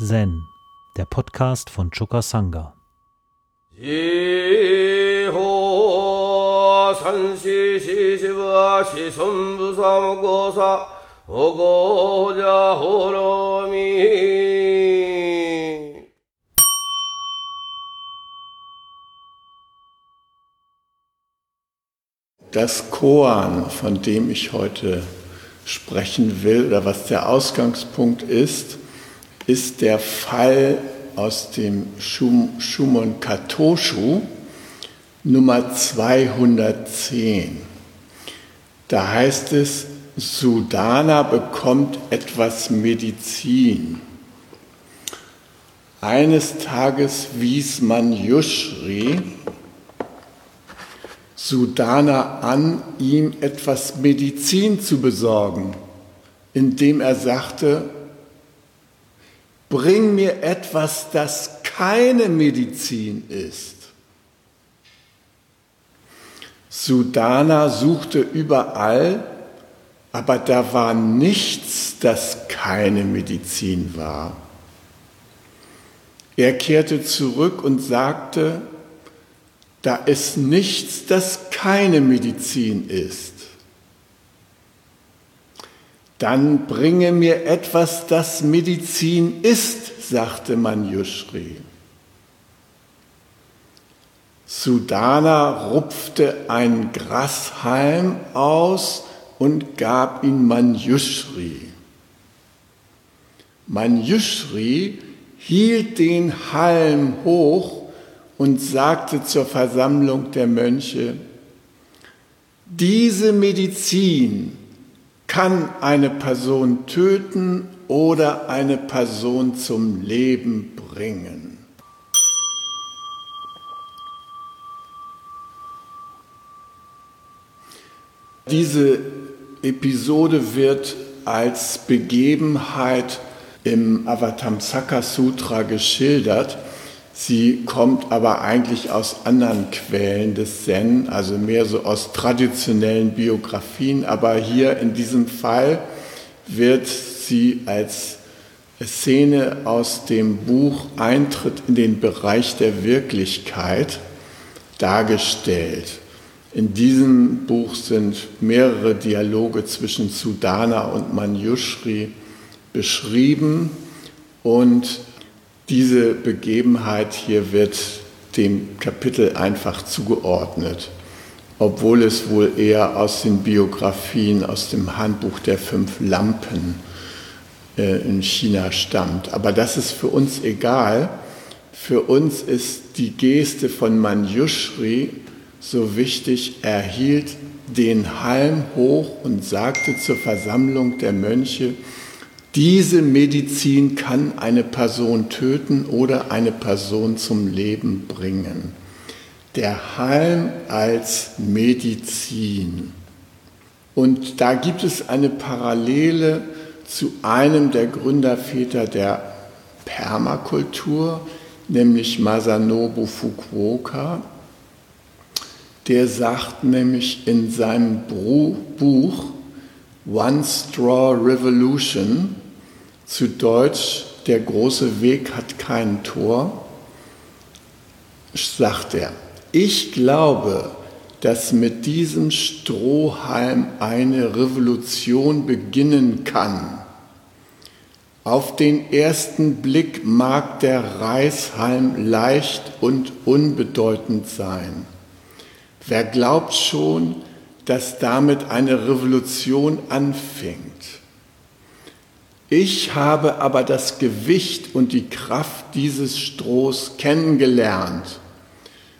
Zen, der Podcast von Choka Sangha. Das Koan, von dem ich heute sprechen will oder was der Ausgangspunkt ist, ist der Fall aus dem Shumon Katoshu Nummer 210. Da heißt es, Sudana bekommt etwas Medizin. Eines Tages wies man Yushri, Sudana an, ihm etwas Medizin zu besorgen, indem er sagte, bring mir etwas, das keine Medizin ist. Sudana suchte überall, aber da war nichts, das keine Medizin war. Er kehrte zurück und sagte, da ist nichts, das keine Medizin ist. Dann bringe mir etwas, das Medizin ist, sagte Manjushri. Sudana rupfte ein Grashalm aus und gab ihn Manjushri. Manjushri hielt den Halm hoch und sagte zur Versammlung der Mönche, diese Medizin kann eine Person töten oder eine Person zum Leben bringen. Diese Episode wird als Begebenheit im Avatamsaka Sutra geschildert Sie kommt aber eigentlich aus anderen Quellen des Zen, also mehr so aus traditionellen Biografien. Aber hier in diesem Fall wird sie als Szene aus dem Buch Eintritt in den Bereich der Wirklichkeit dargestellt. In diesem Buch sind mehrere Dialoge zwischen Sudana und Manjushri beschrieben und diese Begebenheit hier wird dem Kapitel einfach zugeordnet, obwohl es wohl eher aus den Biografien, aus dem Handbuch der fünf Lampen äh, in China stammt. Aber das ist für uns egal. Für uns ist die Geste von Manjushri so wichtig. Er hielt den Halm hoch und sagte zur Versammlung der Mönche, diese Medizin kann eine Person töten oder eine Person zum Leben bringen. Der Halm als Medizin. Und da gibt es eine Parallele zu einem der Gründerväter der Permakultur, nämlich Masanobu Fukuoka. Der sagt nämlich in seinem Buch One Straw Revolution, zu Deutsch, der große Weg hat kein Tor, sagt er, ich glaube, dass mit diesem Strohhalm eine Revolution beginnen kann. Auf den ersten Blick mag der Reishalm leicht und unbedeutend sein. Wer glaubt schon, dass damit eine Revolution anfängt? Ich habe aber das Gewicht und die Kraft dieses Strohs kennengelernt.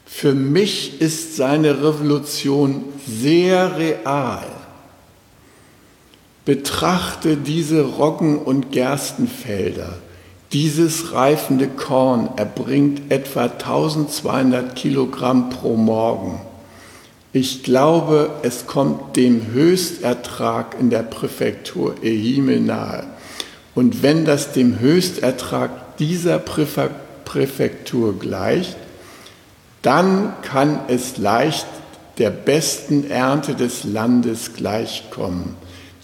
Für mich ist seine Revolution sehr real. Betrachte diese Roggen- und Gerstenfelder. Dieses reifende Korn erbringt etwa 1200 Kilogramm pro Morgen. Ich glaube, es kommt dem Höchstertrag in der Präfektur Ehime nahe. Und wenn das dem Höchstertrag dieser Präfektur gleicht, dann kann es leicht der besten Ernte des Landes gleichkommen.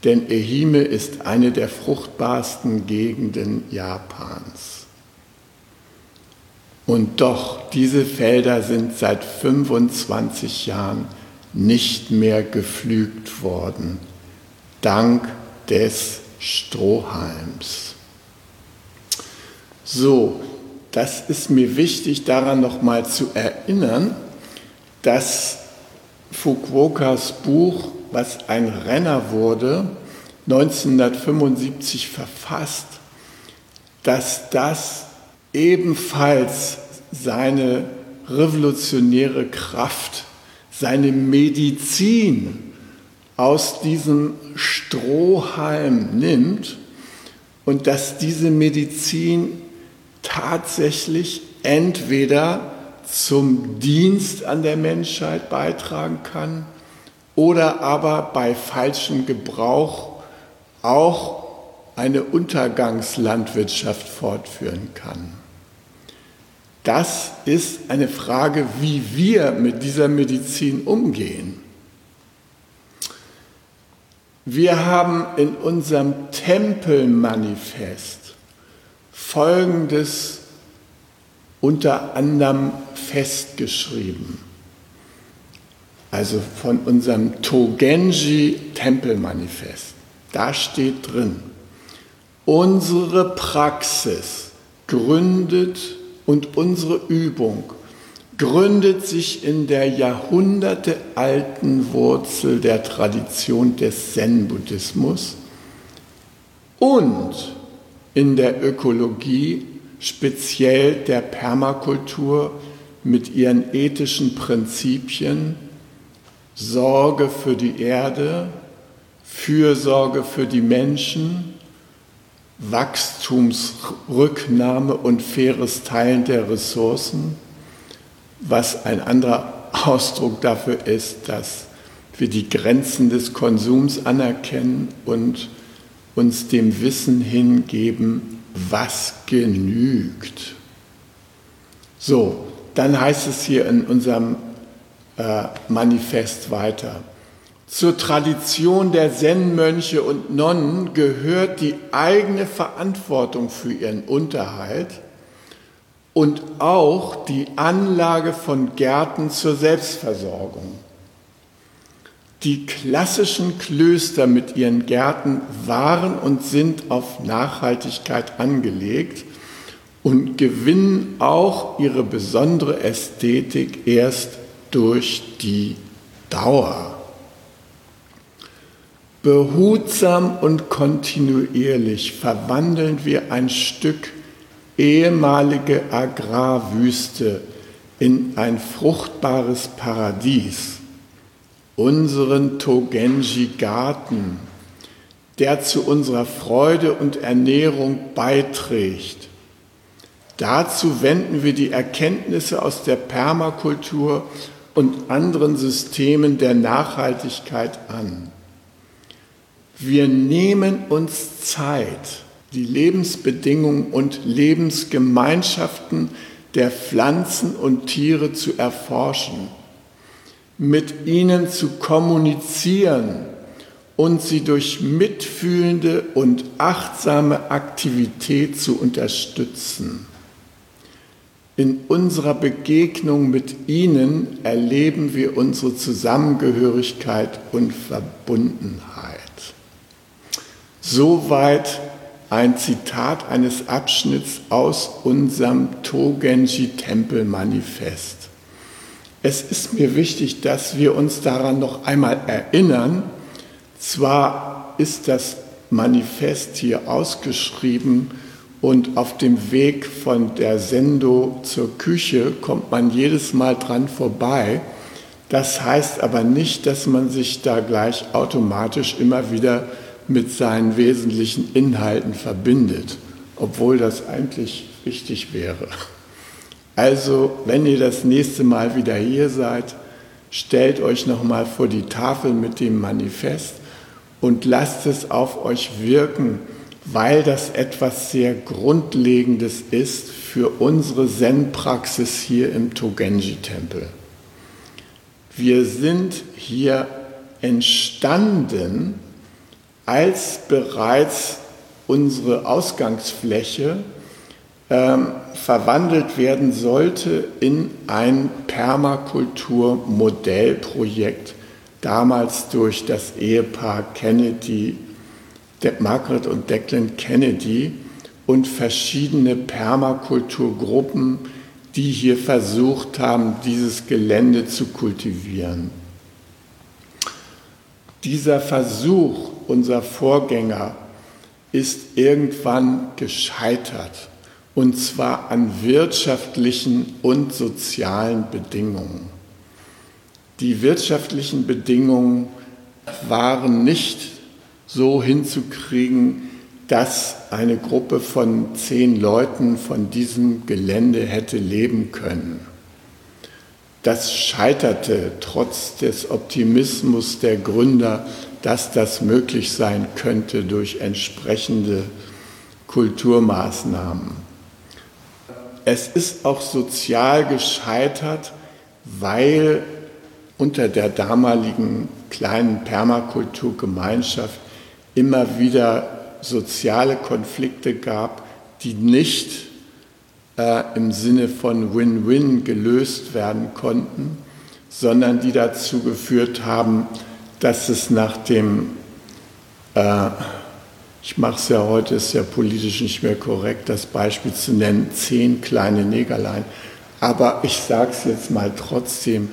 Denn Ehime ist eine der fruchtbarsten Gegenden Japans. Und doch, diese Felder sind seit 25 Jahren nicht mehr gepflügt worden, dank des Strohhalms. So, das ist mir wichtig, daran nochmal zu erinnern, dass Fukuokas Buch, was ein Renner wurde, 1975 verfasst, dass das ebenfalls seine revolutionäre Kraft, seine Medizin aus diesem Strohhalm nimmt und dass diese Medizin tatsächlich entweder zum Dienst an der Menschheit beitragen kann oder aber bei falschem Gebrauch auch eine Untergangslandwirtschaft fortführen kann. Das ist eine Frage, wie wir mit dieser Medizin umgehen. Wir haben in unserem Tempelmanifest Folgendes unter anderem festgeschrieben. Also von unserem Togenji Tempelmanifest. Da steht drin, unsere Praxis gründet und unsere Übung gründet sich in der jahrhundertealten Wurzel der Tradition des Zen-Buddhismus und in der Ökologie, speziell der Permakultur mit ihren ethischen Prinzipien, Sorge für die Erde, Fürsorge für die Menschen, Wachstumsrücknahme und faires Teilen der Ressourcen, was ein anderer Ausdruck dafür ist, dass wir die Grenzen des Konsums anerkennen und uns dem Wissen hingeben, was genügt. So, dann heißt es hier in unserem äh, Manifest weiter. Zur Tradition der Zen-Mönche und Nonnen gehört die eigene Verantwortung für ihren Unterhalt und auch die Anlage von Gärten zur Selbstversorgung. Die klassischen Klöster mit ihren Gärten waren und sind auf Nachhaltigkeit angelegt und gewinnen auch ihre besondere Ästhetik erst durch die Dauer. Behutsam und kontinuierlich verwandeln wir ein Stück ehemalige Agrarwüste in ein fruchtbares Paradies, unseren Togenji-Garten, der zu unserer Freude und Ernährung beiträgt. Dazu wenden wir die Erkenntnisse aus der Permakultur und anderen Systemen der Nachhaltigkeit an. Wir nehmen uns Zeit, die Lebensbedingungen und Lebensgemeinschaften der Pflanzen und Tiere zu erforschen, mit ihnen zu kommunizieren und sie durch mitfühlende und achtsame Aktivität zu unterstützen. In unserer Begegnung mit ihnen erleben wir unsere Zusammengehörigkeit und Verbundenheit. Soweit ein Zitat eines Abschnitts aus unserem Togenji-Tempel-Manifest. Es ist mir wichtig, dass wir uns daran noch einmal erinnern. Zwar ist das Manifest hier ausgeschrieben und auf dem Weg von der Sendo zur Küche kommt man jedes Mal dran vorbei. Das heißt aber nicht, dass man sich da gleich automatisch immer wieder mit seinen wesentlichen Inhalten verbindet, obwohl das eigentlich wichtig wäre. Also, wenn ihr das nächste Mal wieder hier seid, stellt euch nochmal vor die Tafel mit dem Manifest und lasst es auf euch wirken, weil das etwas sehr Grundlegendes ist für unsere Zen-Praxis hier im Togenji-Tempel. Wir sind hier entstanden als bereits unsere Ausgangsfläche ähm, verwandelt werden sollte in ein Permakulturmodellprojekt, damals durch das Ehepaar Kennedy, Margaret und Declan Kennedy und verschiedene Permakulturgruppen, die hier versucht haben, dieses Gelände zu kultivieren. Dieser Versuch unser Vorgänger ist irgendwann gescheitert, und zwar an wirtschaftlichen und sozialen Bedingungen. Die wirtschaftlichen Bedingungen waren nicht so hinzukriegen, dass eine Gruppe von zehn Leuten von diesem Gelände hätte leben können. Das scheiterte trotz des Optimismus der Gründer, dass das möglich sein könnte durch entsprechende Kulturmaßnahmen. Es ist auch sozial gescheitert, weil unter der damaligen kleinen Permakulturgemeinschaft immer wieder soziale Konflikte gab, die nicht äh, im Sinne von Win-Win gelöst werden konnten, sondern die dazu geführt haben, dass es nach dem, äh, ich mache es ja heute, ist ja politisch nicht mehr korrekt, das Beispiel zu nennen, zehn kleine Negerlein. Aber ich sage es jetzt mal trotzdem,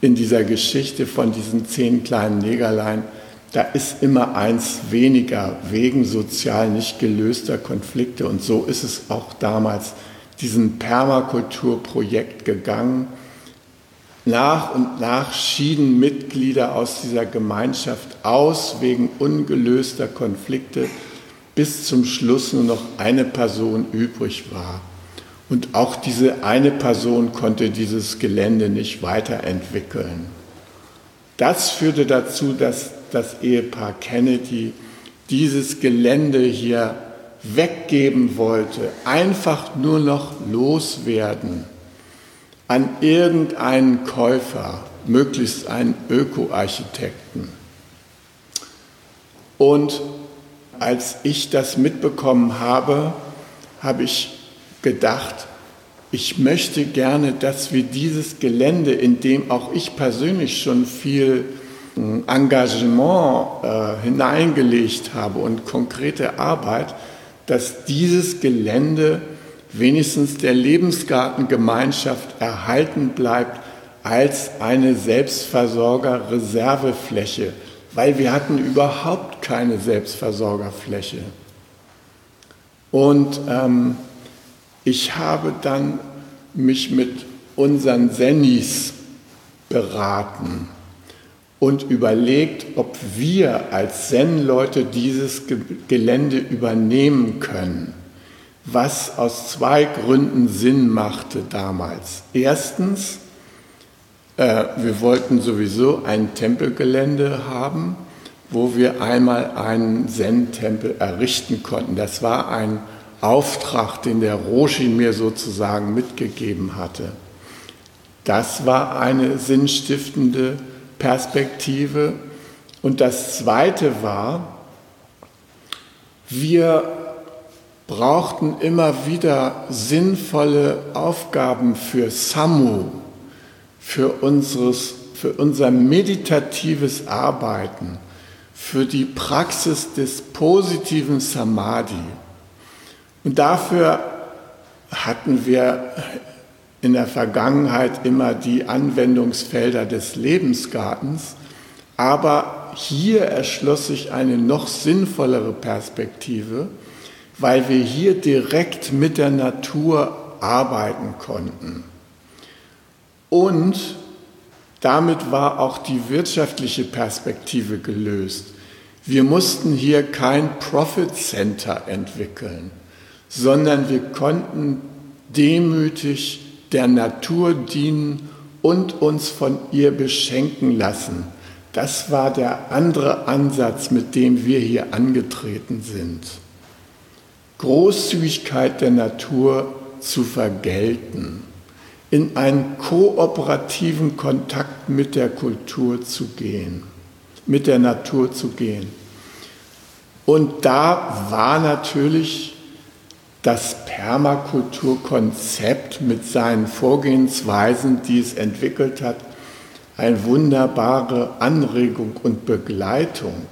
in dieser Geschichte von diesen zehn kleinen Negerlein, da ist immer eins weniger wegen sozial nicht gelöster Konflikte. Und so ist es auch damals diesem Permakulturprojekt gegangen. Nach und nach schieden Mitglieder aus dieser Gemeinschaft aus wegen ungelöster Konflikte, bis zum Schluss nur noch eine Person übrig war. Und auch diese eine Person konnte dieses Gelände nicht weiterentwickeln. Das führte dazu, dass das Ehepaar Kennedy dieses Gelände hier weggeben wollte, einfach nur noch loswerden an irgendeinen Käufer, möglichst einen Ökoarchitekten. Und als ich das mitbekommen habe, habe ich gedacht, ich möchte gerne, dass wir dieses Gelände, in dem auch ich persönlich schon viel hm, Engagement äh, hineingelegt habe und konkrete Arbeit, dass dieses Gelände wenigstens der Lebensgartengemeinschaft erhalten bleibt als eine Selbstversorgerreservefläche, weil wir hatten überhaupt keine Selbstversorgerfläche. Und ähm, ich habe dann mich mit unseren Sennis beraten und überlegt, ob wir als Zen-Leute dieses Gelände übernehmen können, was aus zwei Gründen Sinn machte damals. Erstens, äh, wir wollten sowieso ein Tempelgelände haben, wo wir einmal einen Zen-Tempel errichten konnten. Das war ein Auftrag, den der Roshi mir sozusagen mitgegeben hatte. Das war eine sinnstiftende Perspektive. Und das Zweite war, wir brauchten immer wieder sinnvolle Aufgaben für Samu, für, unseres, für unser meditatives Arbeiten, für die Praxis des positiven Samadhi. Und dafür hatten wir in der Vergangenheit immer die Anwendungsfelder des Lebensgartens, aber hier erschloss sich eine noch sinnvollere Perspektive, weil wir hier direkt mit der Natur arbeiten konnten. Und damit war auch die wirtschaftliche Perspektive gelöst. Wir mussten hier kein Profit Center entwickeln sondern wir konnten demütig der Natur dienen und uns von ihr beschenken lassen. Das war der andere Ansatz, mit dem wir hier angetreten sind. Großzügigkeit der Natur zu vergelten, in einen kooperativen Kontakt mit der Kultur zu gehen, mit der Natur zu gehen. Und da war natürlich das Permakulturkonzept mit seinen Vorgehensweisen, die es entwickelt hat, eine wunderbare Anregung und Begleitung.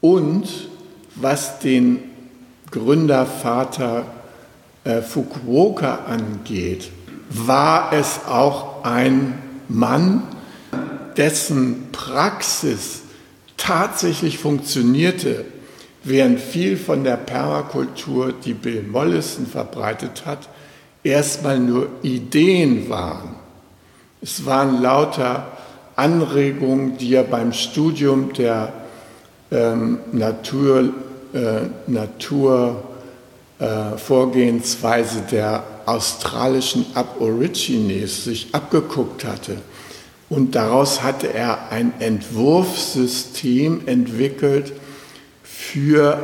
Und was den Gründervater äh, Fukuoka angeht, war es auch ein Mann, dessen Praxis tatsächlich funktionierte, während viel von der Permakultur, die Bill Mollison verbreitet hat, erstmal nur Ideen waren. Es waren lauter Anregungen, die er beim Studium der ähm, Natur, äh, Naturvorgehensweise äh, der australischen Aborigines sich abgeguckt hatte. Und daraus hatte er ein Entwurfssystem entwickelt für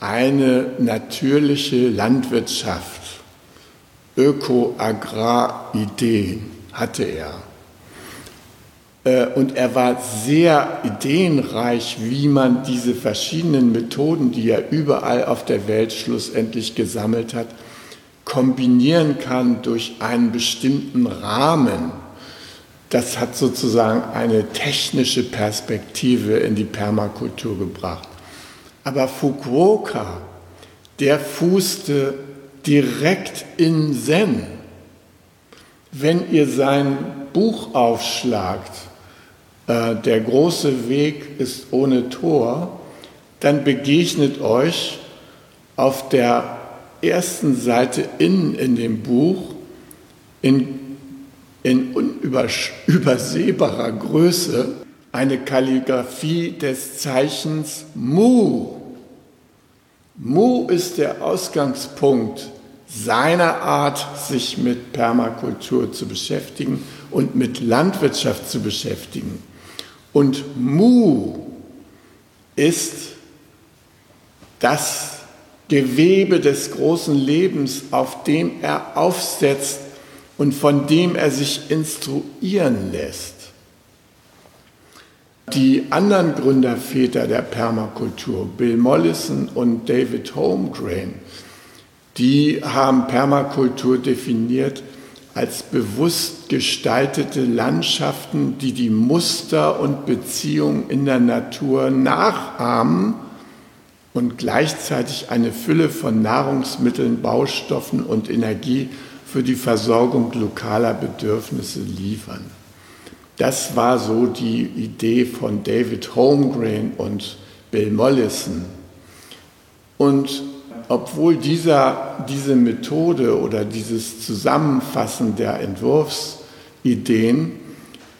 eine natürliche Landwirtschaft. Öko-Agrar-Ideen hatte er. Äh, und er war sehr ideenreich, wie man diese verschiedenen Methoden, die er überall auf der Welt schlussendlich gesammelt hat, kombinieren kann durch einen bestimmten Rahmen das hat sozusagen eine technische Perspektive in die Permakultur gebracht. Aber Fukuoka, der fußte direkt in Zen. Wenn ihr sein Buch aufschlagt, äh, Der große Weg ist ohne Tor, dann begegnet euch auf der ersten Seite innen in dem Buch in in unübersehbarer Größe eine Kalligraphie des Zeichens Mu. Mu ist der Ausgangspunkt seiner Art, sich mit Permakultur zu beschäftigen und mit Landwirtschaft zu beschäftigen. Und Mu ist das Gewebe des großen Lebens, auf dem er aufsetzt und von dem er sich instruieren lässt. Die anderen Gründerväter der Permakultur, Bill Mollison und David Holmgren, die haben Permakultur definiert als bewusst gestaltete Landschaften, die die Muster und Beziehungen in der Natur nachahmen und gleichzeitig eine Fülle von Nahrungsmitteln, Baustoffen und Energie für die Versorgung lokaler Bedürfnisse liefern. Das war so die Idee von David Holmgren und Bill Mollison. Und obwohl dieser, diese Methode oder dieses Zusammenfassen der Entwurfsideen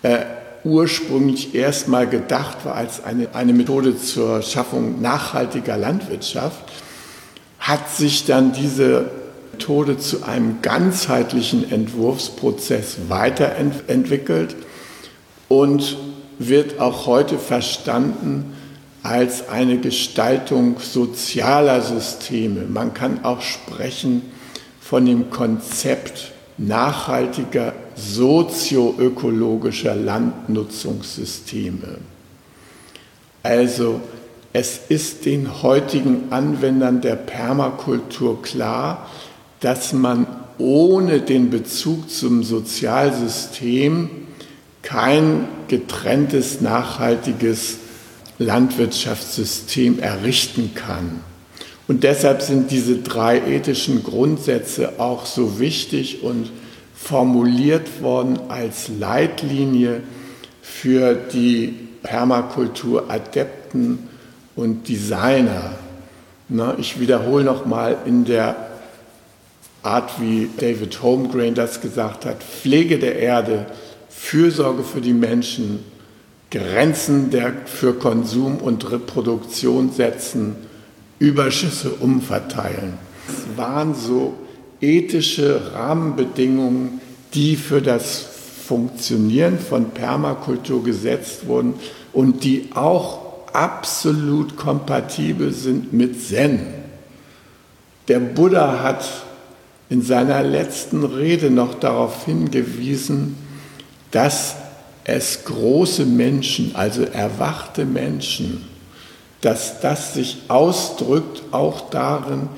äh, ursprünglich erstmal gedacht war als eine, eine Methode zur Schaffung nachhaltiger Landwirtschaft, hat sich dann diese Methode zu einem ganzheitlichen Entwurfsprozess weiterentwickelt und wird auch heute verstanden als eine Gestaltung sozialer Systeme. Man kann auch sprechen von dem Konzept nachhaltiger sozioökologischer Landnutzungssysteme. Also es ist den heutigen Anwendern der Permakultur klar, dass man ohne den Bezug zum Sozialsystem kein getrenntes, nachhaltiges Landwirtschaftssystem errichten kann. Und deshalb sind diese drei ethischen Grundsätze auch so wichtig und formuliert worden als Leitlinie für die Permakulturadepten und Designer. Ich wiederhole nochmal in der Art, wie David Holmgren das gesagt hat, Pflege der Erde, Fürsorge für die Menschen, Grenzen der, für Konsum und Reproduktion setzen, Überschüsse umverteilen. Es waren so ethische Rahmenbedingungen, die für das Funktionieren von Permakultur gesetzt wurden und die auch absolut kompatibel sind mit Zen. Der Buddha hat in seiner letzten Rede noch darauf hingewiesen, dass es große Menschen, also erwachte Menschen, dass das sich ausdrückt auch darin,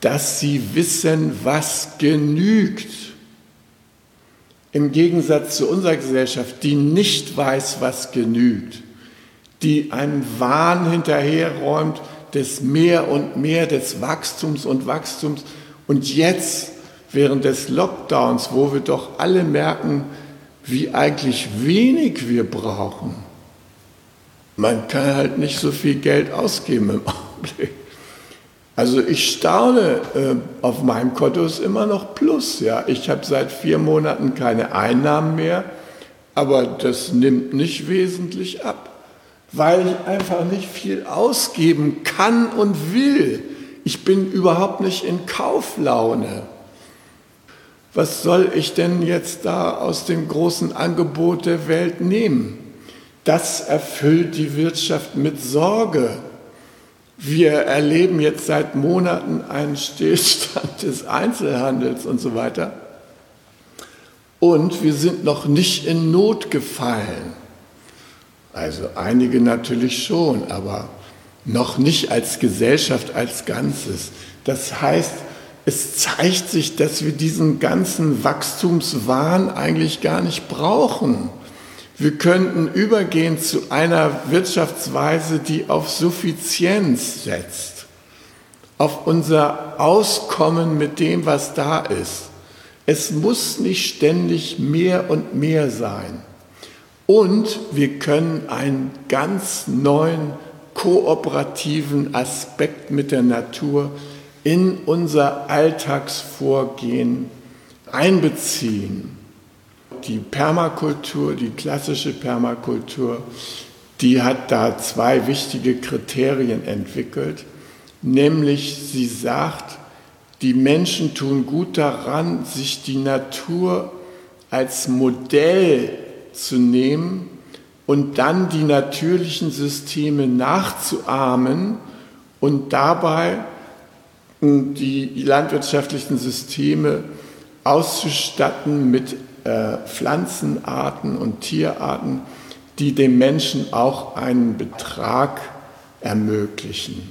dass sie wissen, was genügt. Im Gegensatz zu unserer Gesellschaft, die nicht weiß, was genügt, die einen Wahn hinterherräumt des mehr und mehr des Wachstums und Wachstums. Und jetzt, während des Lockdowns, wo wir doch alle merken, wie eigentlich wenig wir brauchen, man kann halt nicht so viel Geld ausgeben im Augenblick. Also ich staune, äh, auf meinem Konto ist immer noch Plus. Ja. Ich habe seit vier Monaten keine Einnahmen mehr, aber das nimmt nicht wesentlich ab, weil ich einfach nicht viel ausgeben kann und will. Ich bin überhaupt nicht in Kauflaune. Was soll ich denn jetzt da aus dem großen Angebot der Welt nehmen? Das erfüllt die Wirtschaft mit Sorge. Wir erleben jetzt seit Monaten einen Stillstand des Einzelhandels und so weiter. Und wir sind noch nicht in Not gefallen. Also einige natürlich schon, aber noch nicht als Gesellschaft als Ganzes. Das heißt, es zeigt sich, dass wir diesen ganzen Wachstumswahn eigentlich gar nicht brauchen. Wir könnten übergehen zu einer Wirtschaftsweise, die auf Suffizienz setzt, auf unser Auskommen mit dem, was da ist. Es muss nicht ständig mehr und mehr sein. Und wir können einen ganz neuen kooperativen Aspekt mit der Natur in unser Alltagsvorgehen einbeziehen die Permakultur, die klassische Permakultur, die hat da zwei wichtige Kriterien entwickelt. Nämlich sie sagt, die Menschen tun gut daran, sich die Natur als Modell zu nehmen und dann die natürlichen Systeme nachzuahmen und dabei die landwirtschaftlichen Systeme auszustatten mit äh, Pflanzenarten und Tierarten, die dem Menschen auch einen Betrag ermöglichen.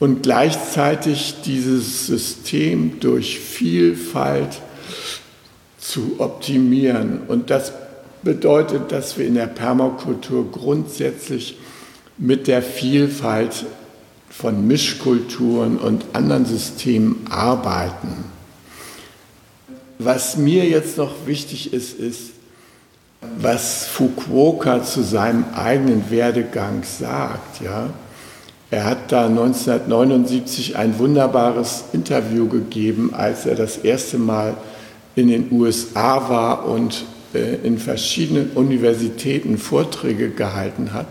Und gleichzeitig dieses System durch Vielfalt zu optimieren. Und das bedeutet, dass wir in der Permakultur grundsätzlich mit der Vielfalt von Mischkulturen und anderen Systemen arbeiten. Was mir jetzt noch wichtig ist, ist, was Fukuoka zu seinem eigenen Werdegang sagt. Ja? Er hat da 1979 ein wunderbares Interview gegeben, als er das erste Mal in den USA war und äh, in verschiedenen Universitäten Vorträge gehalten hat.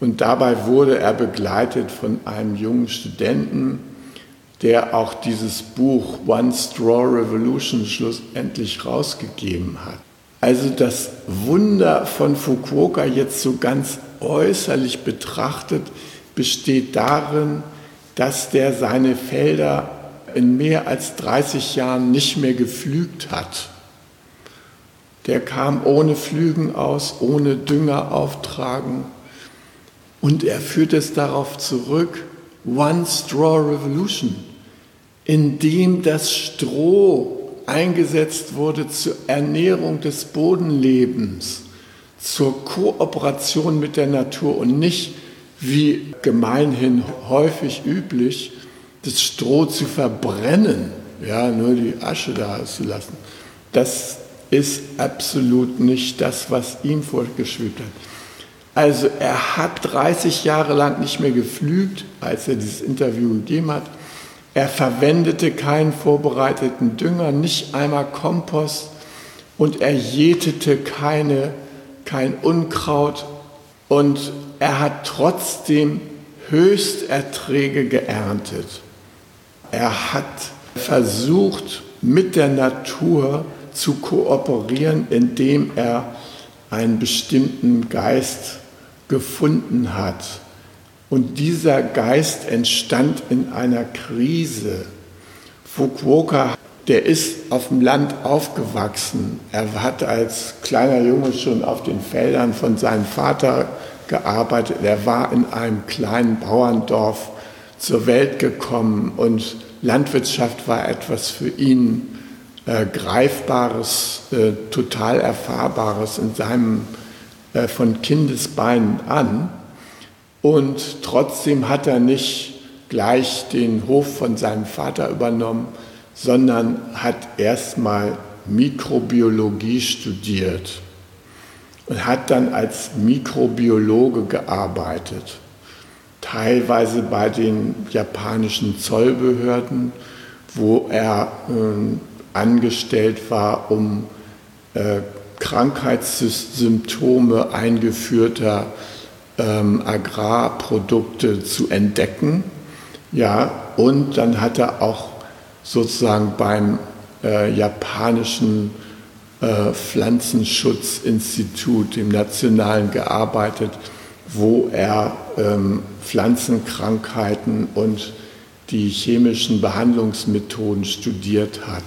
Und dabei wurde er begleitet von einem jungen Studenten, der auch dieses Buch One Straw Revolution schlussendlich rausgegeben hat. Also das Wunder von Fukuoka jetzt so ganz äußerlich betrachtet besteht darin, dass der seine Felder in mehr als 30 Jahren nicht mehr geflügt hat. Der kam ohne Flügen aus, ohne Dünger auftragen und er führt es darauf zurück, One Straw Revolution, in dem das Stroh eingesetzt wurde zur Ernährung des Bodenlebens, zur Kooperation mit der Natur und nicht wie gemeinhin häufig üblich, das Stroh zu verbrennen, ja, nur die Asche da zu lassen. Das ist absolut nicht das, was ihm vorgeschwebt hat. Also er hat 30 Jahre lang nicht mehr geflügt, als er dieses Interview gegeben hat. Er verwendete keinen vorbereiteten Dünger, nicht einmal Kompost und er jätete keine, kein Unkraut und er hat trotzdem Höchsterträge geerntet. Er hat versucht, mit der Natur zu kooperieren, indem er einen bestimmten Geist gefunden hat. Und dieser Geist entstand in einer Krise. Fukuoka, der ist auf dem Land aufgewachsen. Er hat als kleiner Junge schon auf den Feldern von seinem Vater gearbeitet. Er war in einem kleinen Bauerndorf zur Welt gekommen und Landwirtschaft war etwas für ihn äh, Greifbares, äh, total Erfahrbares in seinem äh, von Kindesbeinen an. Und trotzdem hat er nicht gleich den Hof von seinem Vater übernommen, sondern hat erstmal Mikrobiologie studiert und hat dann als Mikrobiologe gearbeitet, teilweise bei den japanischen Zollbehörden, wo er äh, angestellt war, um äh, Krankheitssymptome eingeführter ähm, Agrarprodukte zu entdecken. Ja, und dann hat er auch sozusagen beim äh, japanischen äh, Pflanzenschutzinstitut, dem Nationalen, gearbeitet, wo er ähm, Pflanzenkrankheiten und die chemischen Behandlungsmethoden studiert hat.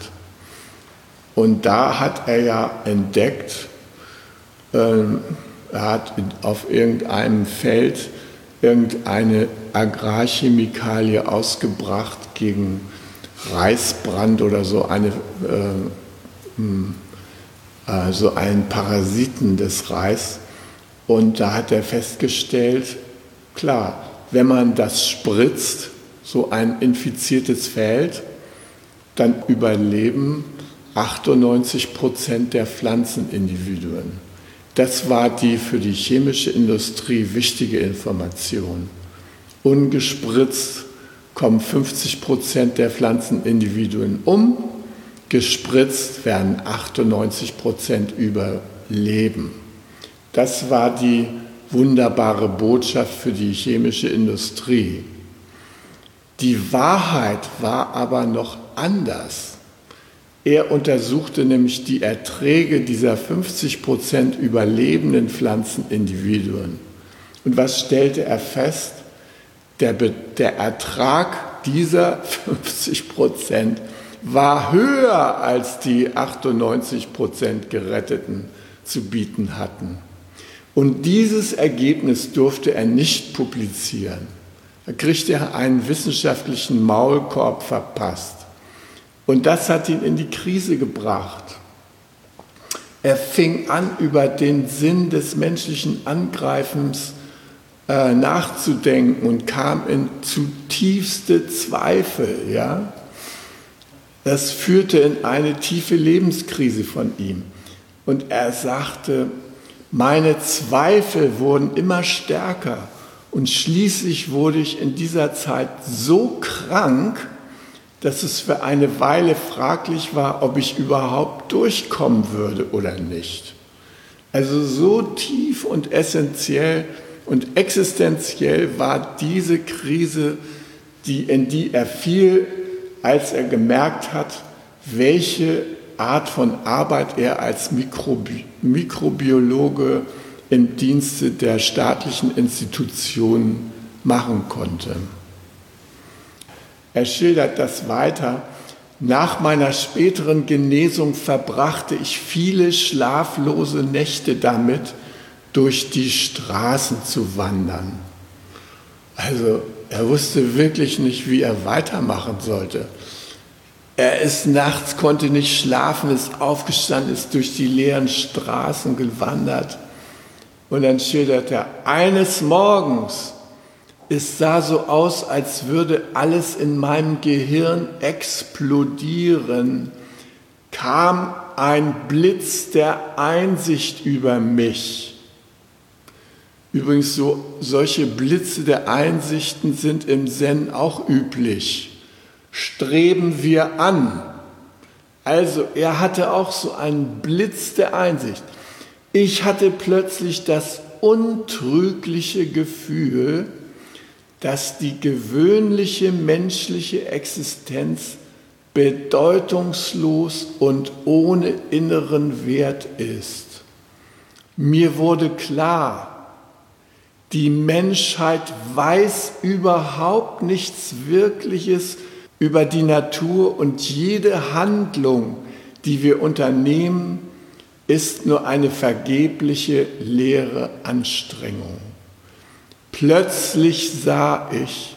Und da hat er ja entdeckt, ähm, er hat auf irgendeinem Feld irgendeine Agrarchemikalie ausgebracht gegen Reisbrand oder so eine äh, hm, äh, so einen Parasiten des Reis. Und da hat er festgestellt, klar, wenn man das spritzt, so ein infiziertes Feld, dann überleben 98 Prozent der Pflanzenindividuen. Das war die für die chemische Industrie wichtige Information. Ungespritzt kommen 50 Prozent der Pflanzenindividuen um, gespritzt werden 98 Prozent überleben. Das war die wunderbare Botschaft für die chemische Industrie. Die Wahrheit war aber noch anders. Er untersuchte nämlich die Erträge dieser 50 Prozent überlebenden Pflanzenindividuen. Und was stellte er fest? Der, der Ertrag dieser 50 Prozent war höher als die 98 Prozent Geretteten zu bieten hatten. Und dieses Ergebnis durfte er nicht publizieren. Da kriegte er einen wissenschaftlichen Maulkorb verpasst. Und das hat ihn in die Krise gebracht. Er fing an, über den Sinn des menschlichen Angreifens äh, nachzudenken und kam in zutiefste Zweifel. Ja? Das führte in eine tiefe Lebenskrise von ihm. Und er sagte, meine Zweifel wurden immer stärker und schließlich wurde ich in dieser Zeit so krank, dass es für eine Weile fraglich war, ob ich überhaupt durchkommen würde oder nicht. Also so tief und essentiell und existenziell war diese Krise, die, in die er fiel, als er gemerkt hat, welche Art von Arbeit er als Mikrobi Mikrobiologe im Dienste der staatlichen Institutionen machen konnte. Er schildert das weiter. Nach meiner späteren Genesung verbrachte ich viele schlaflose Nächte damit, durch die Straßen zu wandern. Also er wusste wirklich nicht, wie er weitermachen sollte. Er ist nachts, konnte nicht schlafen, ist aufgestanden, ist durch die leeren Straßen gewandert. Und dann schildert er, eines Morgens es sah so aus, als würde alles in meinem Gehirn explodieren, kam ein Blitz der Einsicht über mich. Übrigens, so, solche Blitze der Einsichten sind im Zen auch üblich. Streben wir an. Also, er hatte auch so einen Blitz der Einsicht. Ich hatte plötzlich das untrügliche Gefühl, dass die gewöhnliche menschliche Existenz bedeutungslos und ohne inneren Wert ist. Mir wurde klar, die Menschheit weiß überhaupt nichts Wirkliches über die Natur und jede Handlung, die wir unternehmen, ist nur eine vergebliche leere Anstrengung. Plötzlich sah ich,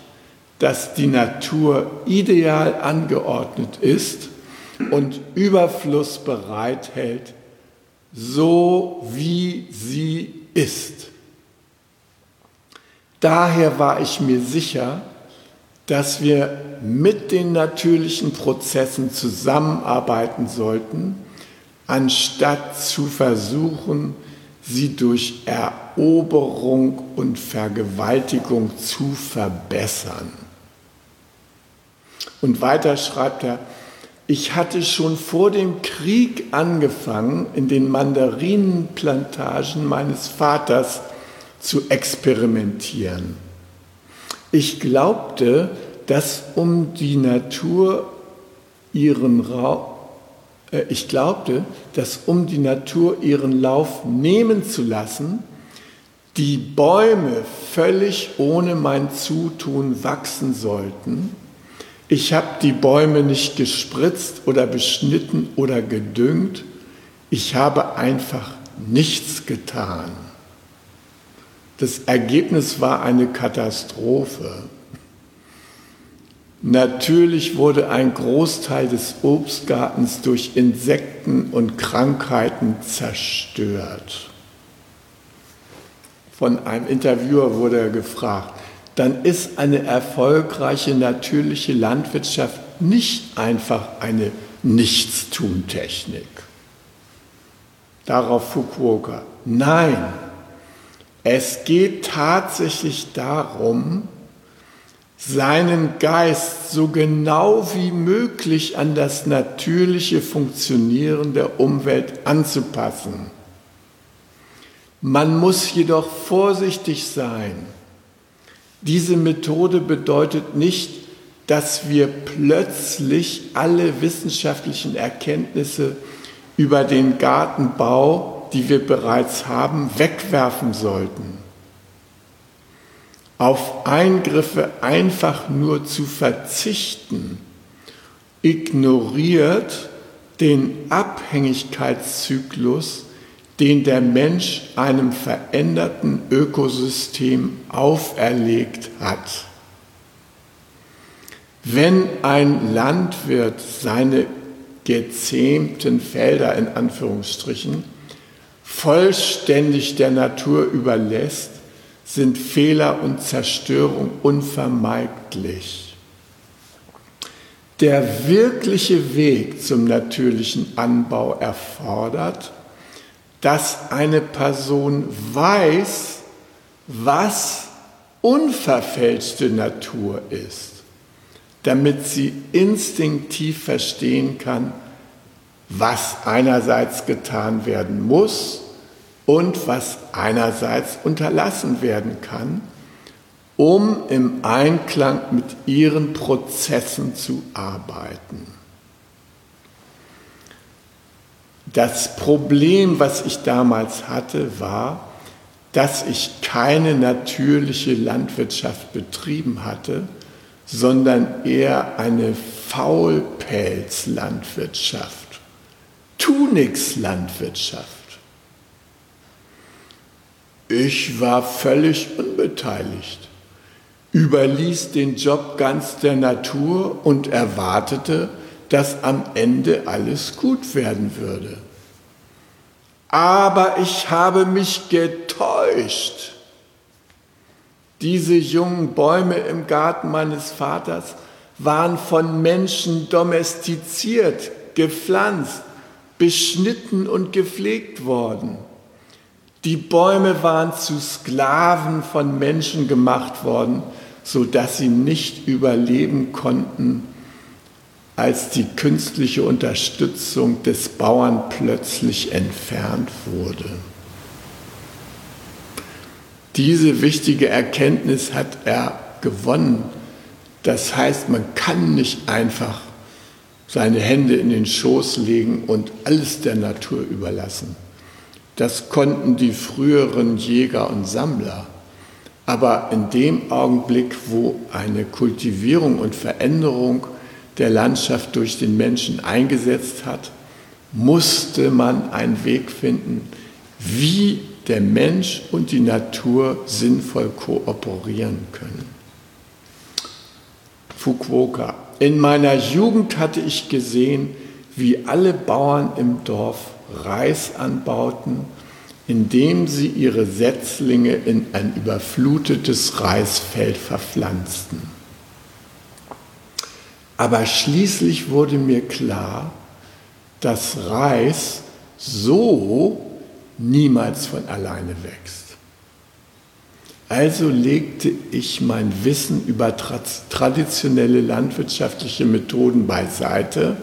dass die Natur ideal angeordnet ist und Überfluss bereithält, so wie sie ist. Daher war ich mir sicher, dass wir mit den natürlichen Prozessen zusammenarbeiten sollten, anstatt zu versuchen, sie durch Eroberung und Vergewaltigung zu verbessern. Und weiter schreibt er, ich hatte schon vor dem Krieg angefangen, in den Mandarinenplantagen meines Vaters zu experimentieren. Ich glaubte, dass um die Natur ihren Raum, ich glaubte, dass um die Natur ihren Lauf nehmen zu lassen, die Bäume völlig ohne mein Zutun wachsen sollten. Ich habe die Bäume nicht gespritzt oder beschnitten oder gedüngt. Ich habe einfach nichts getan. Das Ergebnis war eine Katastrophe. Natürlich wurde ein Großteil des Obstgartens durch Insekten und Krankheiten zerstört. Von einem Interviewer wurde er gefragt, dann ist eine erfolgreiche natürliche Landwirtschaft nicht einfach eine Nichtstuntechnik. Darauf Fukuoka. Nein, es geht tatsächlich darum, seinen Geist so genau wie möglich an das natürliche Funktionieren der Umwelt anzupassen. Man muss jedoch vorsichtig sein. Diese Methode bedeutet nicht, dass wir plötzlich alle wissenschaftlichen Erkenntnisse über den Gartenbau, die wir bereits haben, wegwerfen sollten auf Eingriffe einfach nur zu verzichten, ignoriert den Abhängigkeitszyklus, den der Mensch einem veränderten Ökosystem auferlegt hat. Wenn ein Landwirt seine gezähmten Felder in Anführungsstrichen vollständig der Natur überlässt, sind Fehler und Zerstörung unvermeidlich. Der wirkliche Weg zum natürlichen Anbau erfordert, dass eine Person weiß, was unverfälschte Natur ist, damit sie instinktiv verstehen kann, was einerseits getan werden muss und was einerseits unterlassen werden kann, um im Einklang mit ihren Prozessen zu arbeiten. Das Problem, was ich damals hatte, war, dass ich keine natürliche Landwirtschaft betrieben hatte, sondern eher eine Faulpelzlandwirtschaft, Tunix-Landwirtschaft. Ich war völlig unbeteiligt, überließ den Job ganz der Natur und erwartete, dass am Ende alles gut werden würde. Aber ich habe mich getäuscht. Diese jungen Bäume im Garten meines Vaters waren von Menschen domestiziert, gepflanzt, beschnitten und gepflegt worden. Die Bäume waren zu Sklaven von Menschen gemacht worden, so dass sie nicht überleben konnten, als die künstliche Unterstützung des Bauern plötzlich entfernt wurde. Diese wichtige Erkenntnis hat er gewonnen. Das heißt, man kann nicht einfach seine Hände in den Schoß legen und alles der Natur überlassen. Das konnten die früheren Jäger und Sammler. Aber in dem Augenblick, wo eine Kultivierung und Veränderung der Landschaft durch den Menschen eingesetzt hat, musste man einen Weg finden, wie der Mensch und die Natur sinnvoll kooperieren können. Fukuoka. In meiner Jugend hatte ich gesehen, wie alle Bauern im Dorf Reis anbauten, indem sie ihre Setzlinge in ein überflutetes Reisfeld verpflanzten. Aber schließlich wurde mir klar, dass Reis so niemals von alleine wächst. Also legte ich mein Wissen über traditionelle landwirtschaftliche Methoden beiseite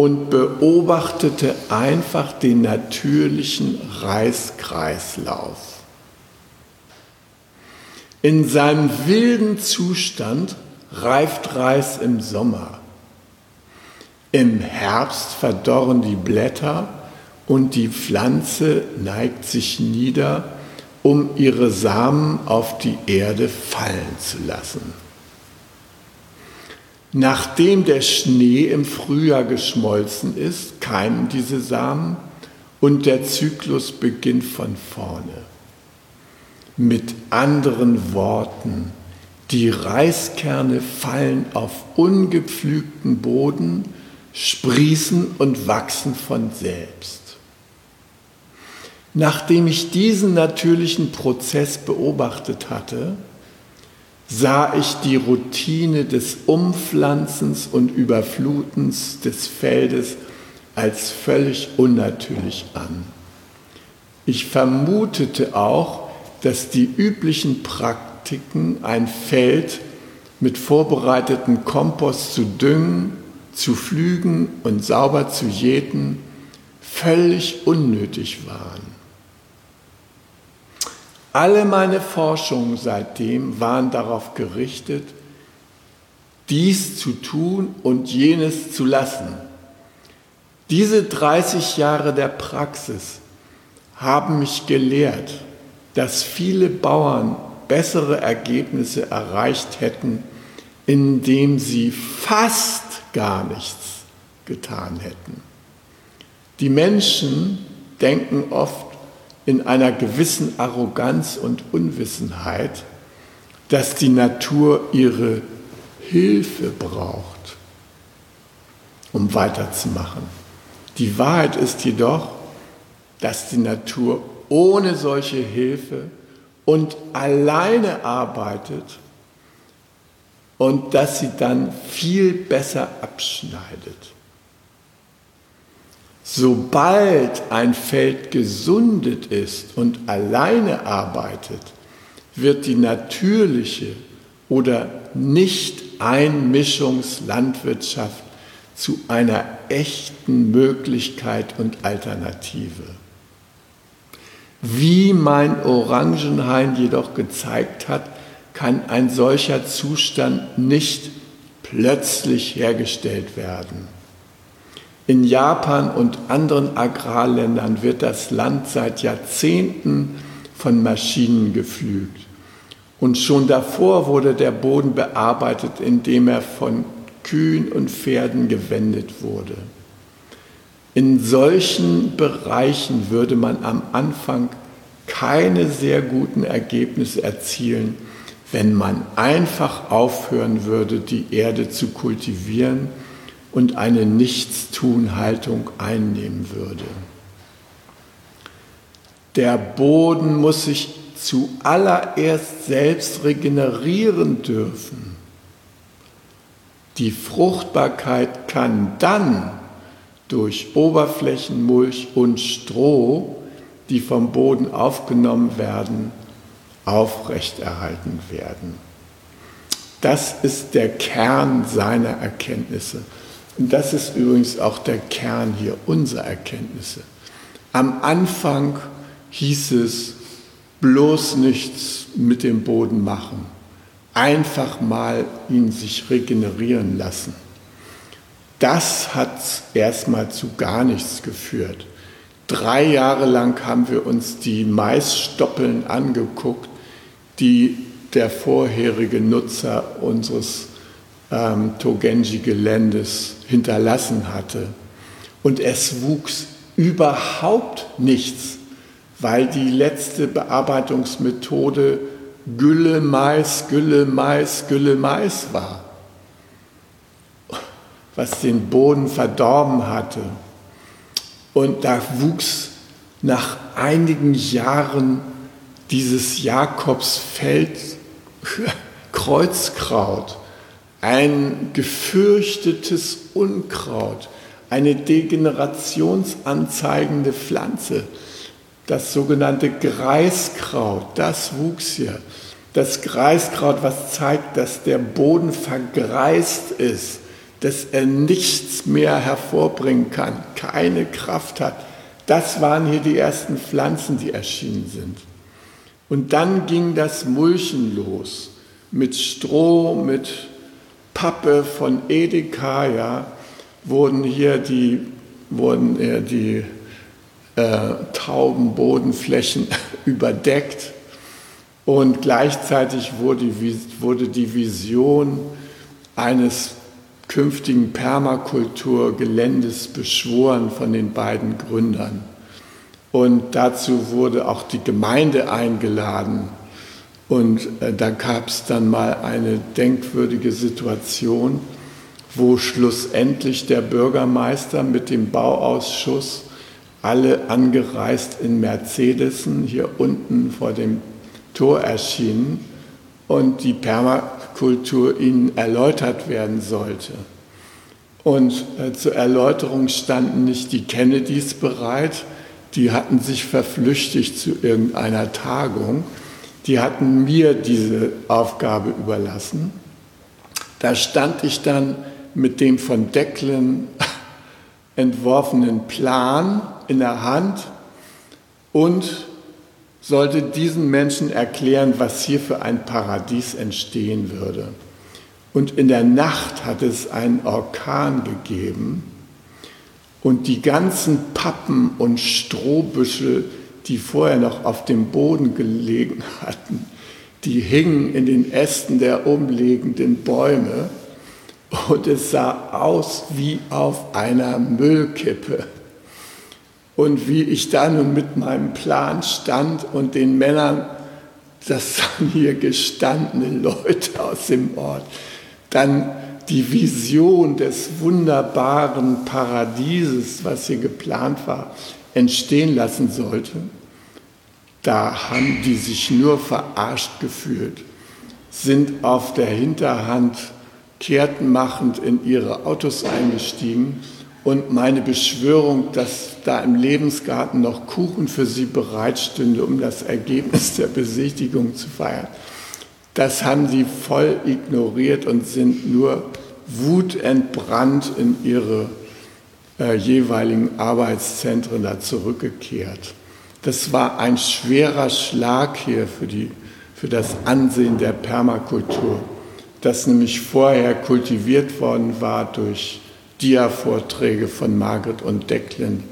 und beobachtete einfach den natürlichen Reiskreislauf. In seinem wilden Zustand reift Reis im Sommer. Im Herbst verdorren die Blätter und die Pflanze neigt sich nieder um ihre Samen auf die Erde fallen zu lassen. Nachdem der Schnee im Frühjahr geschmolzen ist, keimen diese Samen und der Zyklus beginnt von vorne. Mit anderen Worten, die Reiskerne fallen auf ungepflügten Boden, sprießen und wachsen von selbst. Nachdem ich diesen natürlichen Prozess beobachtet hatte, sah ich die Routine des Umpflanzens und Überflutens des Feldes als völlig unnatürlich an. Ich vermutete auch, dass die üblichen Praktiken, ein Feld mit vorbereiteten Kompost zu düngen, zu pflügen und sauber zu jäten, völlig unnötig waren. Alle meine Forschungen seitdem waren darauf gerichtet, dies zu tun und jenes zu lassen. Diese 30 Jahre der Praxis haben mich gelehrt, dass viele Bauern bessere Ergebnisse erreicht hätten, indem sie fast gar nichts getan hätten. Die Menschen denken oft, in einer gewissen Arroganz und Unwissenheit, dass die Natur ihre Hilfe braucht, um weiterzumachen. Die Wahrheit ist jedoch, dass die Natur ohne solche Hilfe und alleine arbeitet und dass sie dann viel besser abschneidet. Sobald ein Feld gesundet ist und alleine arbeitet, wird die natürliche oder Nicht-Einmischungslandwirtschaft zu einer echten Möglichkeit und Alternative. Wie mein Orangenhain jedoch gezeigt hat, kann ein solcher Zustand nicht plötzlich hergestellt werden. In Japan und anderen Agrarländern wird das Land seit Jahrzehnten von Maschinen gepflügt. Und schon davor wurde der Boden bearbeitet, indem er von Kühen und Pferden gewendet wurde. In solchen Bereichen würde man am Anfang keine sehr guten Ergebnisse erzielen, wenn man einfach aufhören würde, die Erde zu kultivieren und eine Nichtstun-Haltung einnehmen würde. Der Boden muss sich zuallererst selbst regenerieren dürfen. Die Fruchtbarkeit kann dann durch Oberflächenmulch und Stroh, die vom Boden aufgenommen werden, aufrechterhalten werden. Das ist der Kern seiner Erkenntnisse. Und das ist übrigens auch der Kern hier unserer Erkenntnisse. Am Anfang hieß es, bloß nichts mit dem Boden machen, einfach mal ihn sich regenerieren lassen. Das hat erstmal zu gar nichts geführt. Drei Jahre lang haben wir uns die Maisstoppeln angeguckt, die der vorherige Nutzer unseres ähm, Togenji-Geländes hinterlassen hatte. Und es wuchs überhaupt nichts, weil die letzte Bearbeitungsmethode Gülle Mais, Gülle Mais, Gülle Mais war. was den Boden verdorben hatte. Und da wuchs nach einigen Jahren dieses Jakobsfeld Kreuzkraut, ein gefürchtetes Unkraut, eine degenerationsanzeigende Pflanze, das sogenannte Greiskraut, das wuchs hier. Das Greiskraut, was zeigt, dass der Boden vergreist ist, dass er nichts mehr hervorbringen kann, keine Kraft hat. Das waren hier die ersten Pflanzen, die erschienen sind. Und dann ging das Mulchen los mit Stroh, mit Pappe von Edeka, wurden hier die, wurden hier die äh, tauben Bodenflächen überdeckt und gleichzeitig wurde, wurde die Vision eines künftigen Permakulturgeländes beschworen von den beiden Gründern. Und dazu wurde auch die Gemeinde eingeladen. Und äh, da gab es dann mal eine denkwürdige Situation, wo schlussendlich der Bürgermeister mit dem Bauausschuss alle angereist in Mercedesen hier unten vor dem Tor erschienen und die Permakultur ihnen erläutert werden sollte. Und äh, zur Erläuterung standen nicht die Kennedys bereit, die hatten sich verflüchtigt zu irgendeiner Tagung, die hatten mir diese Aufgabe überlassen. Da stand ich dann mit dem von Declan entworfenen Plan in der Hand und sollte diesen Menschen erklären, was hier für ein Paradies entstehen würde. Und in der Nacht hat es einen Orkan gegeben und die ganzen Pappen und Strohbüschel, die vorher noch auf dem Boden gelegen hatten, die hingen in den Ästen der umliegenden Bäume und es sah aus wie auf einer Müllkippe. Und wie ich da nun mit meinem Plan stand und den Männern, das waren hier gestandene Leute aus dem Ort, dann die Vision des wunderbaren Paradieses, was hier geplant war, entstehen lassen sollte, da haben die sich nur verarscht gefühlt, sind auf der Hinterhand kehrtenmachend in ihre Autos eingestiegen und meine Beschwörung, dass da im Lebensgarten noch Kuchen für sie bereitstünde, um das Ergebnis der Besichtigung zu feiern, das haben sie voll ignoriert und sind nur wutentbrannt in ihre äh, jeweiligen Arbeitszentren da zurückgekehrt. Das war ein schwerer Schlag hier für, die, für das Ansehen der Permakultur, das nämlich vorher kultiviert worden war durch Dia-Vorträge von Margret und Declan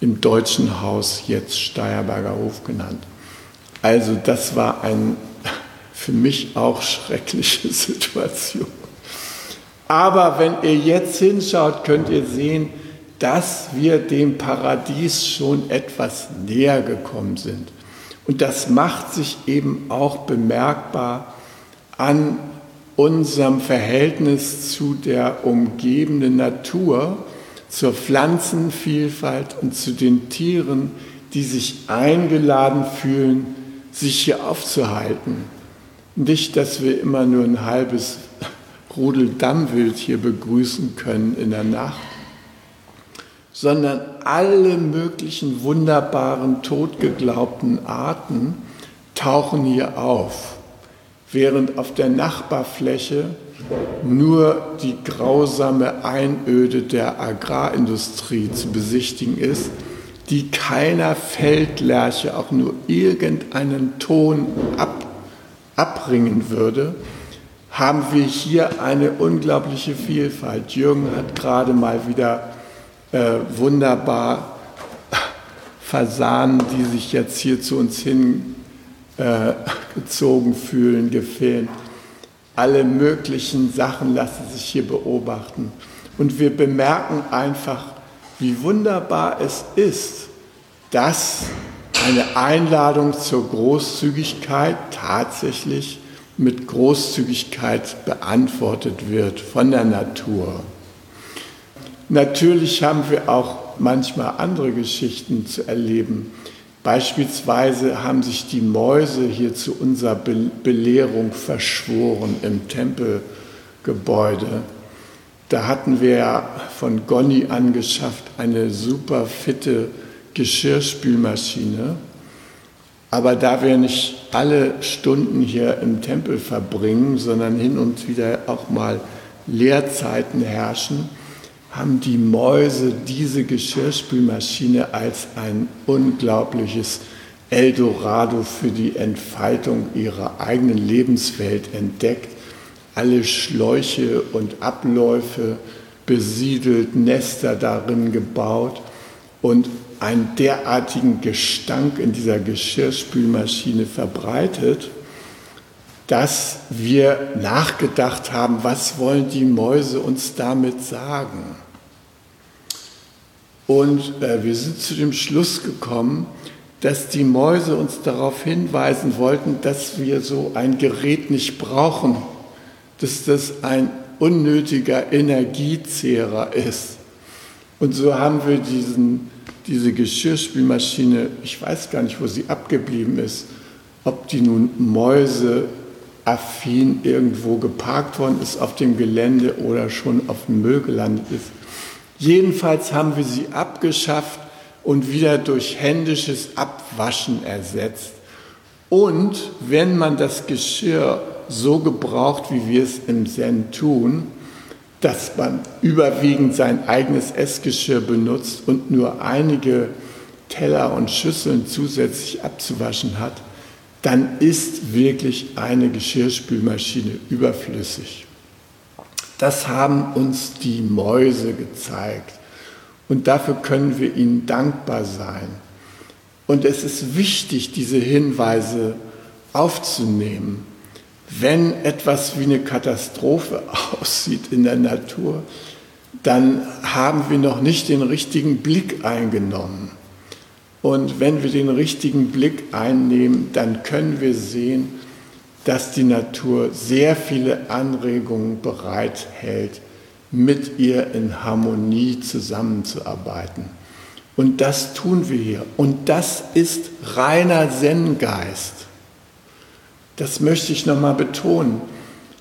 im Deutschen Haus, jetzt Steierberger Hof genannt. Also das war eine für mich auch schreckliche Situation. Aber wenn ihr jetzt hinschaut, könnt ihr sehen, dass wir dem Paradies schon etwas näher gekommen sind. Und das macht sich eben auch bemerkbar an unserem Verhältnis zu der umgebenden Natur, zur Pflanzenvielfalt und zu den Tieren, die sich eingeladen fühlen, sich hier aufzuhalten. Nicht, dass wir immer nur ein halbes Rudel Dammwild hier begrüßen können in der Nacht, sondern alle möglichen wunderbaren totgeglaubten Arten tauchen hier auf während auf der Nachbarfläche nur die grausame Einöde der Agrarindustrie zu besichtigen ist, die keiner Feldlerche auch nur irgendeinen Ton ab, abbringen würde, haben wir hier eine unglaubliche Vielfalt. Jürgen hat gerade mal wieder äh, wunderbar Fasanen, die sich jetzt hier zu uns hin äh, fühlen, gefilmt. Alle möglichen Sachen lassen sich hier beobachten. Und wir bemerken einfach, wie wunderbar es ist, dass eine Einladung zur Großzügigkeit tatsächlich mit Großzügigkeit beantwortet wird von der Natur. Natürlich haben wir auch manchmal andere Geschichten zu erleben. Beispielsweise haben sich die Mäuse hier zu unserer Belehrung verschworen im Tempelgebäude. Da hatten wir von Gonni angeschafft eine super fitte Geschirrspülmaschine. Aber da wir nicht alle Stunden hier im Tempel verbringen, sondern hin und wieder auch mal Leerzeiten herrschen, haben die Mäuse diese Geschirrspülmaschine als ein unglaubliches Eldorado für die Entfaltung ihrer eigenen Lebenswelt entdeckt. Alle Schläuche und Abläufe besiedelt, Nester darin gebaut und einen derartigen Gestank in dieser Geschirrspülmaschine verbreitet, dass wir nachgedacht haben, was wollen die Mäuse uns damit sagen? Und äh, wir sind zu dem Schluss gekommen, dass die Mäuse uns darauf hinweisen wollten, dass wir so ein Gerät nicht brauchen, dass das ein unnötiger Energiezehrer ist. Und so haben wir diesen, diese Geschirrspülmaschine, ich weiß gar nicht, wo sie abgeblieben ist, ob die nun Mäuse affin irgendwo geparkt worden ist auf dem Gelände oder schon auf dem Müll gelandet ist. Jedenfalls haben wir sie abgeschafft und wieder durch händisches Abwaschen ersetzt. Und wenn man das Geschirr so gebraucht, wie wir es im Zen tun, dass man überwiegend sein eigenes Essgeschirr benutzt und nur einige Teller und Schüsseln zusätzlich abzuwaschen hat, dann ist wirklich eine Geschirrspülmaschine überflüssig. Das haben uns die Mäuse gezeigt. Und dafür können wir ihnen dankbar sein. Und es ist wichtig, diese Hinweise aufzunehmen. Wenn etwas wie eine Katastrophe aussieht in der Natur, dann haben wir noch nicht den richtigen Blick eingenommen. Und wenn wir den richtigen Blick einnehmen, dann können wir sehen, dass die Natur sehr viele Anregungen bereithält, mit ihr in Harmonie zusammenzuarbeiten. Und das tun wir hier. Und das ist reiner Zen-Geist. Das möchte ich nochmal betonen.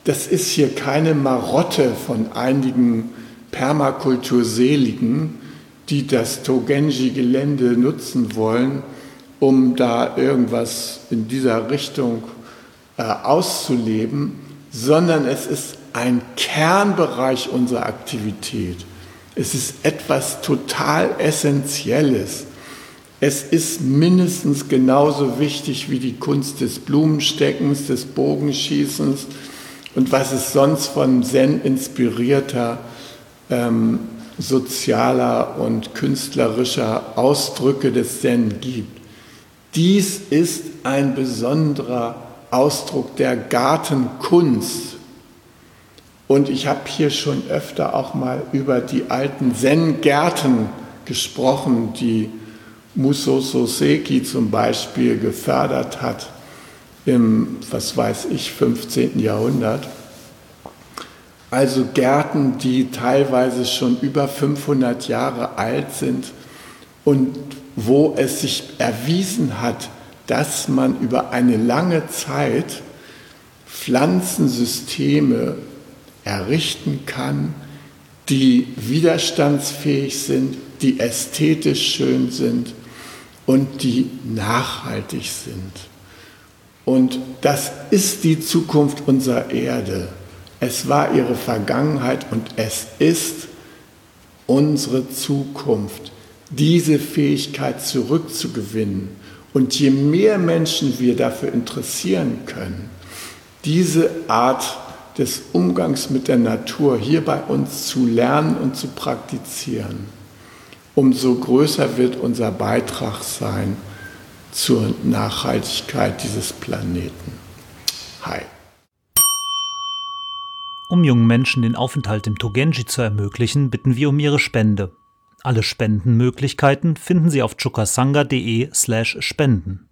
Das ist hier keine Marotte von einigen Permakulturseligen, die das Togenji-Gelände nutzen wollen, um da irgendwas in dieser Richtung äh, auszuleben, sondern es ist ein Kernbereich unserer Aktivität. Es ist etwas total Essentielles. Es ist mindestens genauso wichtig wie die Kunst des Blumensteckens, des Bogenschießens und was es sonst von Zen inspirierter ähm, sozialer und künstlerischer Ausdrücke des Zen gibt. Dies ist ein besonderer Ausdruck der Gartenkunst. Und ich habe hier schon öfter auch mal über die alten Zen-Gärten gesprochen, die Muso Soseki zum Beispiel gefördert hat im, was weiß ich, 15. Jahrhundert. Also Gärten, die teilweise schon über 500 Jahre alt sind und wo es sich erwiesen hat, dass man über eine lange Zeit Pflanzensysteme errichten kann, die widerstandsfähig sind, die ästhetisch schön sind und die nachhaltig sind. Und das ist die Zukunft unserer Erde. Es war ihre Vergangenheit und es ist unsere Zukunft, diese Fähigkeit zurückzugewinnen und je mehr Menschen wir dafür interessieren können, diese Art des Umgangs mit der Natur hier bei uns zu lernen und zu praktizieren, umso größer wird unser Beitrag sein zur Nachhaltigkeit dieses Planeten. Hi. Um jungen Menschen den Aufenthalt im Togenji zu ermöglichen, bitten wir um ihre Spende. Alle Spendenmöglichkeiten finden Sie auf chukasanga.de/spenden.